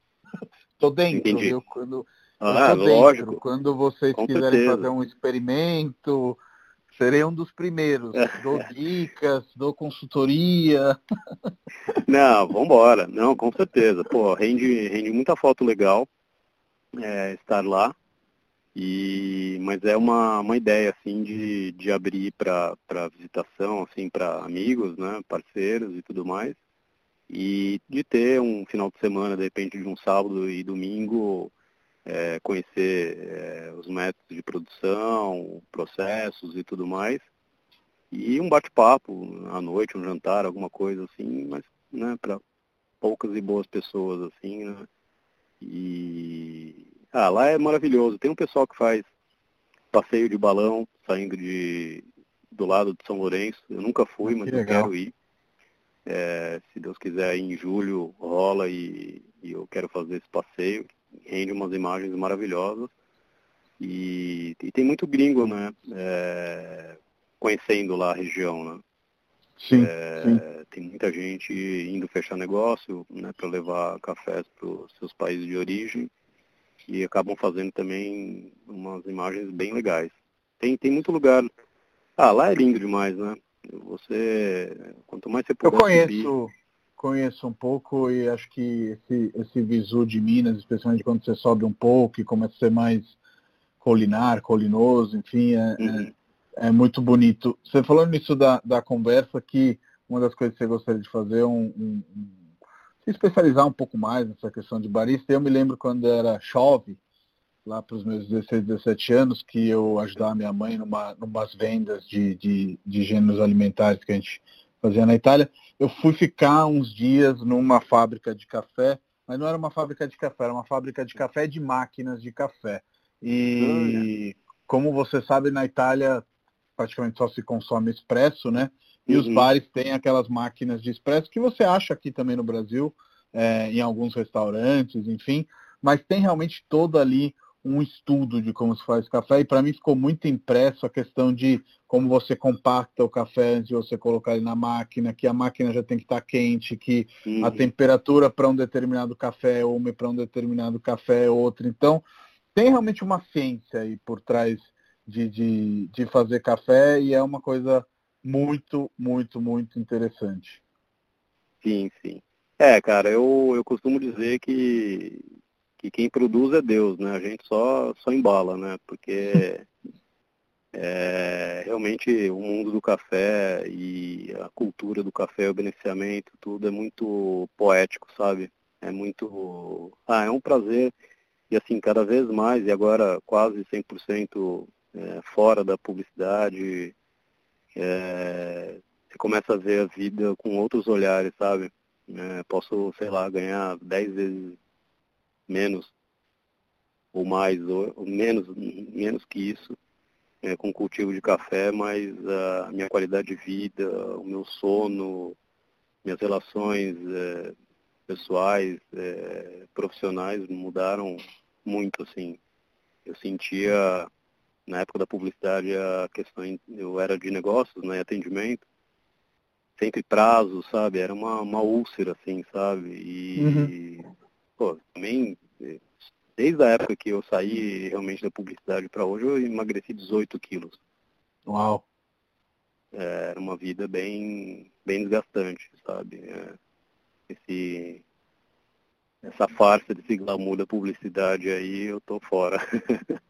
Tô dentro, Entendi. viu? Quando, ah, lógico. Quando vocês com quiserem certeza. fazer um experimento, Serei um dos primeiros. Dou dicas, dou consultoria. Não, vambora. Não, com certeza. Pô, rende, rende muita foto legal é, estar lá. E, mas é uma, uma ideia assim de, de abrir para visitação, assim, para amigos, né, parceiros e tudo mais. E de ter um final de semana, de repente de um sábado e domingo, é, conhecer é, os métodos de produção, processos e tudo mais. E um bate-papo à noite, um jantar, alguma coisa assim, mas né, para poucas e boas pessoas, assim, né? E ah, lá é maravilhoso. Tem um pessoal que faz passeio de balão saindo de do lado de São Lourenço. Eu nunca fui, mas eu quero ir. É, se Deus quiser, em julho rola e, e eu quero fazer esse passeio rende umas imagens maravilhosas. E, e tem muito gringo, né? É, conhecendo lá a região, né? Sim, é, sim, Tem muita gente indo fechar negócio, né? Para levar cafés para os seus países de origem. e acabam fazendo também umas imagens bem legais. Tem, tem muito lugar. Ah, lá é lindo demais, né? Você, quanto mais você puder Eu conheço, subir... conheço um pouco e acho que esse, esse visu de Minas, especialmente quando você sobe um pouco e começa a ser mais colinar, colinoso, enfim, é, é uhum. é, é, muito bonito. Você falou nisso da, da conversa que uma das coisas que você gostaria de fazer é um, um, um, se especializar um pouco mais nessa questão de barista. Eu me lembro quando era chove, lá para os meus 16, 17 anos, que eu ajudava minha mãe numa numas vendas de, de, de gêneros alimentares que a gente fazia na Itália. Eu fui ficar uns dias numa fábrica de café, mas não era uma fábrica de café, era uma fábrica de café de máquinas de café. E como você sabe, na Itália praticamente só se consome expresso, né? E uhum. os bares têm aquelas máquinas de expresso que você acha aqui também no Brasil, é, em alguns restaurantes, enfim, mas tem realmente todo ali um estudo de como se faz café e para mim ficou muito impresso a questão de como você compacta o café antes de você colocar ele na máquina, que a máquina já tem que estar quente, que uhum. a temperatura para um determinado café é uma e para um determinado café é outra. Então, tem realmente uma ciência aí por trás de, de, de fazer café e é uma coisa muito, muito, muito interessante. Sim, sim. É, cara, eu, eu costumo dizer que que quem produz é Deus, né? A gente só, só embala, né? Porque é, realmente o mundo do café e a cultura do café, o beneficiamento, tudo é muito poético, sabe? É muito. Ah, é um prazer. E assim, cada vez mais, e agora quase 100% é, fora da publicidade, é, você começa a ver a vida com outros olhares, sabe? É, posso, sei lá, ganhar 10 vezes menos ou mais, ou, ou menos, menos que isso, é, com cultivo de café, mas a minha qualidade de vida, o meu sono, minhas relações é, pessoais, é, profissionais mudaram muito, assim. Eu sentia, na época da publicidade, a questão, eu era de negócios, né, atendimento, sempre prazo, sabe? Era uma, uma úlcera, assim, sabe? E, uhum pô, também, desde a época que eu saí realmente da publicidade para hoje, eu emagreci 18 quilos. Uau! É, era uma vida bem, bem desgastante, sabe? É, esse, essa farsa desse glamour da publicidade aí, eu tô fora.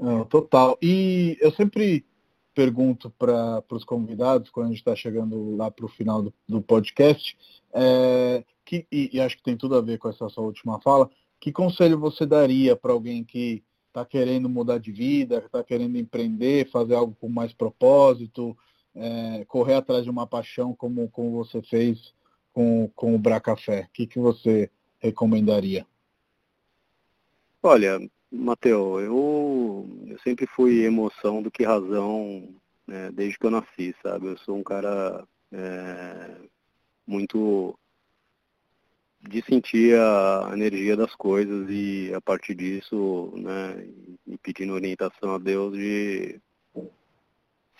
Não, total. E eu sempre pergunto para os convidados, quando a gente está chegando lá para o final do, do podcast, é, que, e, e, acho que tem tudo a ver com essa sua última fala, que conselho você daria para alguém que está querendo mudar de vida, está querendo empreender, fazer algo com mais propósito, é, correr atrás de uma paixão como, como você fez com, com o Bracafé? O que, que você recomendaria? Olha, Mateu, eu, eu sempre fui emoção do que razão né, desde que eu nasci, sabe? Eu sou um cara é, muito de sentir a energia das coisas e a partir disso, né, e pedindo orientação a Deus de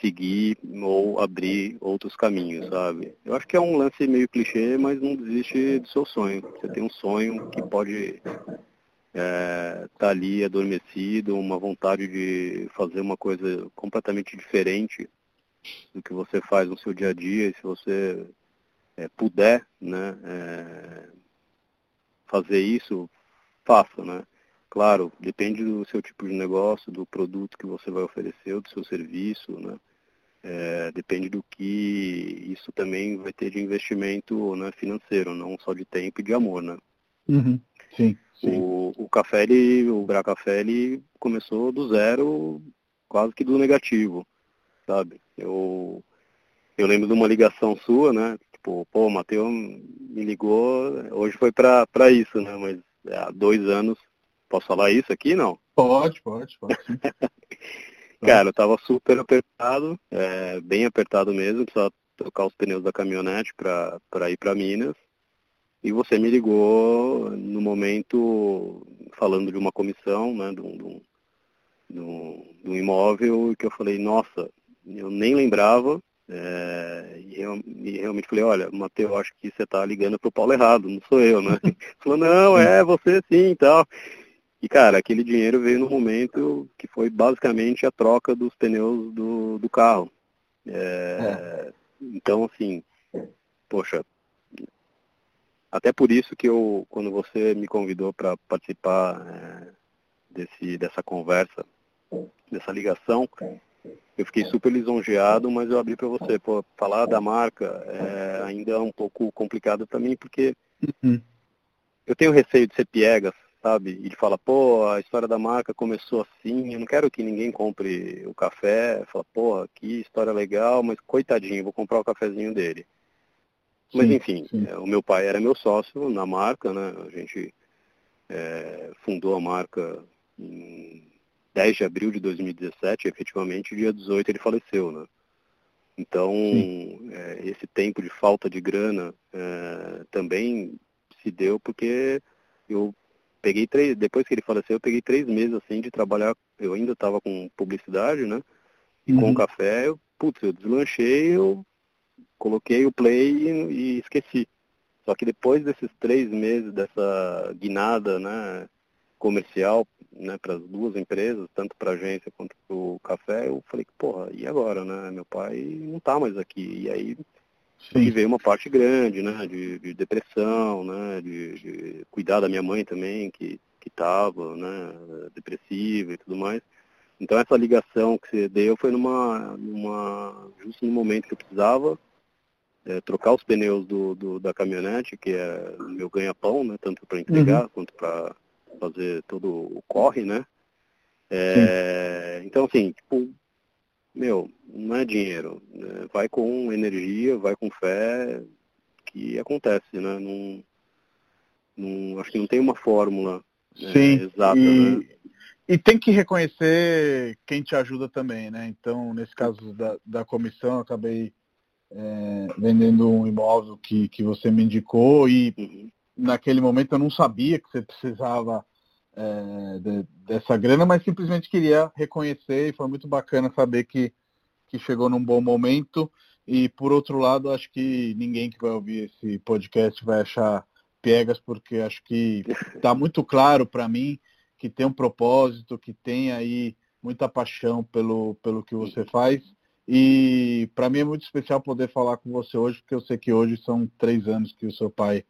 seguir ou abrir outros caminhos, sabe? Eu acho que é um lance meio clichê, mas não desiste do seu sonho. Você tem um sonho que pode estar é, tá ali adormecido, uma vontade de fazer uma coisa completamente diferente do que você faz no seu dia a dia, e se você é, puder, né, é, fazer isso, faça, né? Claro, depende do seu tipo de negócio, do produto que você vai oferecer, do seu serviço, né? É, depende do que isso também vai ter de investimento né, financeiro, não só de tempo e de amor, né? Uhum. Sim, sim. O, o café, ele, o Bra Café, ele começou do zero, quase que do negativo, sabe? Eu, eu lembro de uma ligação sua, né? Tipo, pô, o Matheus me ligou, hoje foi pra, pra isso, né? Mas há dois anos, posso falar isso aqui, não? Pode, pode, pode. Cara, eu tava super apertado, é, bem apertado mesmo, precisava trocar os pneus da caminhonete para ir para Minas. E você me ligou no momento falando de uma comissão, né, de um, de um, de um imóvel, que eu falei, nossa, eu nem lembrava, é, e, eu, e, realmente falei, olha, Matheus, acho que você está ligando para o Paulo errado, não sou eu, né? Falou, não, é você sim e tal. E, cara, aquele dinheiro veio no momento que foi basicamente a troca dos pneus do, do carro. É, é. Então, assim, poxa, até por isso que eu, quando você me convidou para participar é, desse, dessa conversa, dessa ligação, eu fiquei super lisonjeado, mas eu abri para você. Pô, falar da marca é ainda é um pouco complicado para mim, porque uhum. eu tenho receio de ser piegas, sabe? E de falar, pô, a história da marca começou assim, eu não quero que ninguém compre o café, fala, pô, que história legal, mas coitadinho, vou comprar o cafezinho dele. Sim, mas enfim, sim. É, o meu pai era meu sócio na marca, né? A gente é, fundou a marca em 10 de abril de 2017, efetivamente, dia 18 ele faleceu, né? Então, é, esse tempo de falta de grana é, também se deu porque eu peguei três, depois que ele faleceu, eu peguei três meses assim de trabalhar, eu ainda estava com publicidade, né? E uhum. com café, eu, putz, eu deslanchei, eu coloquei o play e, e, esqueci. Só que depois desses três meses dessa guinada, né, comercial, né, para as duas empresas, tanto para a agência quanto para o café, eu falei, porra, e agora, né? Meu pai não está mais aqui. E aí Sim. veio uma parte grande, né, de, de depressão, né, de, de, cuidar da minha mãe também, que que estava, né, depressiva e tudo mais. Então essa ligação que você deu foi numa, numa justo no momento que eu precisava é, trocar os pneus do, do, da caminhonete, que é o meu ganha-pão, né, tanto para entregar uhum. quanto para fazer todo o corre, né? É, então assim, tipo, meu, não é dinheiro. Né? Vai com energia, vai com fé, que acontece, né? Não, não, acho que não tem uma fórmula né, Sim, exata, e, né? E tem que reconhecer quem te ajuda também, né? Então, nesse caso da, da comissão, eu acabei é, vendendo um imóvel que, que você me indicou e uhum. naquele momento eu não sabia que você precisava é, de, dessa grana, mas simplesmente queria reconhecer e foi muito bacana saber que, que chegou num bom momento. E por outro lado, acho que ninguém que vai ouvir esse podcast vai achar piegas, porque acho que está muito claro para mim que tem um propósito, que tem aí muita paixão pelo, pelo que você faz. E para mim é muito especial poder falar com você hoje, porque eu sei que hoje são três anos que o seu pai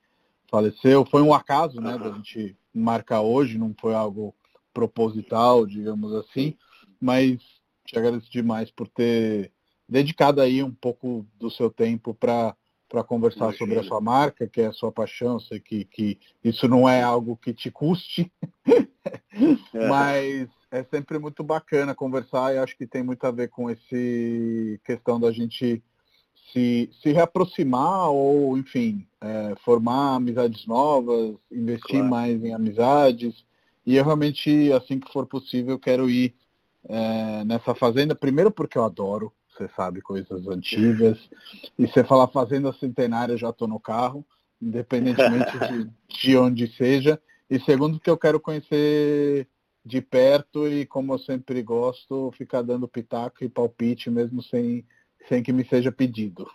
faleceu. Foi um acaso, né, da gente marcar hoje, não foi algo proposital, digamos assim, mas te agradeço demais por ter dedicado aí um pouco do seu tempo para para conversar Imagina. sobre a sua marca, que é a sua paixão. Sei que, que isso não é algo que te custe, é. mas é sempre muito bacana conversar e acho que tem muito a ver com esse questão da gente se, se reaproximar ou, enfim, é, formar amizades novas, investir claro. mais em amizades. E eu realmente, assim que for possível, quero ir é, nessa fazenda, primeiro porque eu adoro, você sabe, coisas antigas. E você falar fazenda centenária, já estou no carro, independentemente de, de onde seja. E segundo que eu quero conhecer de perto e, como eu sempre gosto, ficar dando pitaco e palpite mesmo sem sem que me seja pedido.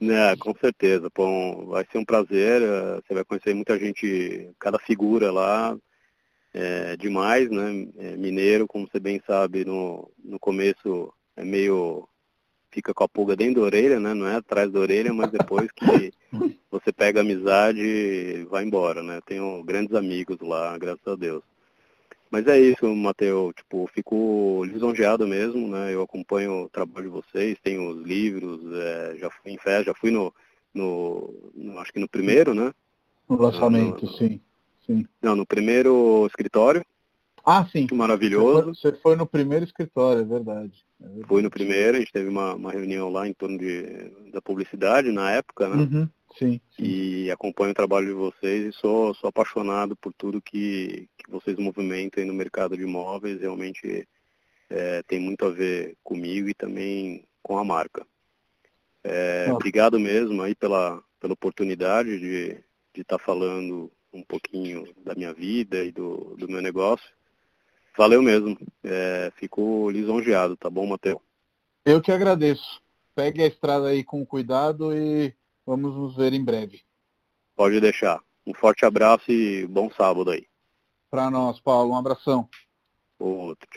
É, com certeza. Bom, vai ser um prazer. Eh, você vai conhecer muita gente, cada figura lá, é demais, né? É mineiro, como você bem sabe, no, no começo é meio fica com a pulga dentro da orelha, né? Não é atrás da orelha, mas depois que você pega amizade, vai embora, né? Tenho grandes amigos lá, graças a Deus. Mas é isso, Matheus, tipo, fico lisonjeado mesmo, né? Eu acompanho o trabalho de vocês, tenho os livros, é, já fui em festa, já fui no, no, no, acho que no primeiro, né? No lançamento, no, sim, sim. Não, no primeiro escritório. Ah, sim. Maravilhoso. Você foi, você foi no primeiro escritório, é verdade, é verdade. Fui no primeiro, a gente teve uma, uma reunião lá em torno de, da publicidade na época, né? Uhum. Sim, sim. E acompanho o trabalho de vocês e sou, sou apaixonado por tudo que, que vocês movimentam no mercado de imóveis. Realmente é, tem muito a ver comigo e também com a marca. É, obrigado mesmo aí pela, pela oportunidade de estar tá falando um pouquinho da minha vida e do, do meu negócio. Valeu mesmo. É, fico lisonjeado, tá bom, Matheus? Eu que agradeço. Pegue a estrada aí com cuidado e Vamos nos ver em breve. Pode deixar. Um forte abraço e bom sábado aí. para nós, Paulo. Um abração. Outro, tchau.